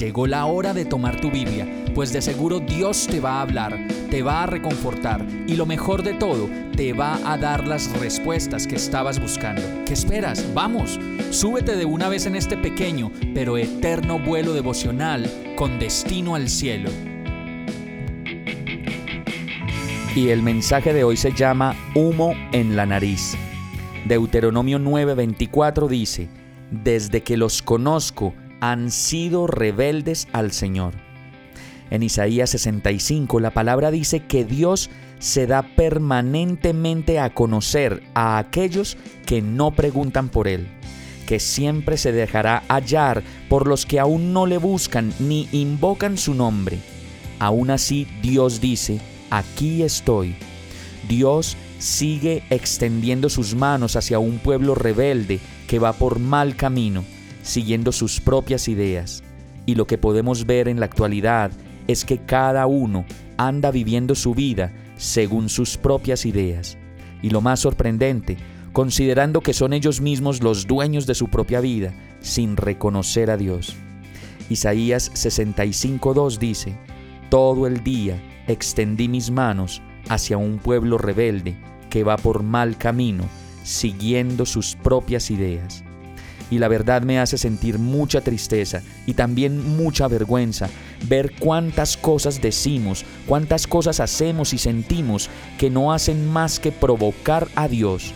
Llegó la hora de tomar tu Biblia, pues de seguro Dios te va a hablar, te va a reconfortar y lo mejor de todo, te va a dar las respuestas que estabas buscando. ¿Qué esperas? Vamos, súbete de una vez en este pequeño pero eterno vuelo devocional con destino al cielo. Y el mensaje de hoy se llama Humo en la nariz. Deuteronomio 9:24 dice, Desde que los conozco, han sido rebeldes al Señor. En Isaías 65 la palabra dice que Dios se da permanentemente a conocer a aquellos que no preguntan por Él, que siempre se dejará hallar por los que aún no le buscan ni invocan su nombre. Aún así Dios dice, aquí estoy. Dios sigue extendiendo sus manos hacia un pueblo rebelde que va por mal camino siguiendo sus propias ideas. Y lo que podemos ver en la actualidad es que cada uno anda viviendo su vida según sus propias ideas. Y lo más sorprendente, considerando que son ellos mismos los dueños de su propia vida, sin reconocer a Dios. Isaías 65.2 dice, Todo el día extendí mis manos hacia un pueblo rebelde que va por mal camino, siguiendo sus propias ideas y la verdad me hace sentir mucha tristeza y también mucha vergüenza ver cuántas cosas decimos, cuántas cosas hacemos y sentimos que no hacen más que provocar a Dios.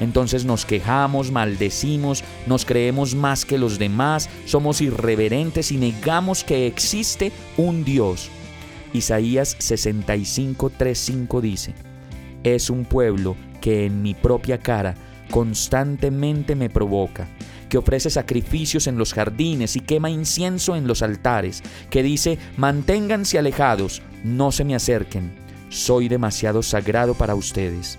Entonces nos quejamos, maldecimos, nos creemos más que los demás, somos irreverentes y negamos que existe un Dios. Isaías 65:35 dice, es un pueblo que en mi propia cara constantemente me provoca que ofrece sacrificios en los jardines y quema incienso en los altares, que dice, manténganse alejados, no se me acerquen, soy demasiado sagrado para ustedes.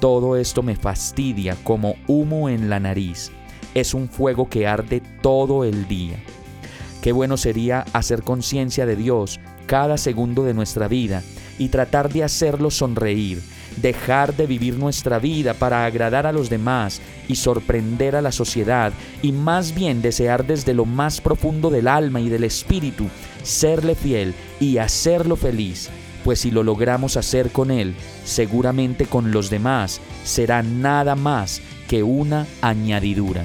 Todo esto me fastidia como humo en la nariz, es un fuego que arde todo el día. Qué bueno sería hacer conciencia de Dios cada segundo de nuestra vida y tratar de hacerlo sonreír, dejar de vivir nuestra vida para agradar a los demás y sorprender a la sociedad, y más bien desear desde lo más profundo del alma y del espíritu serle fiel y hacerlo feliz, pues si lo logramos hacer con Él, seguramente con los demás será nada más que una añadidura.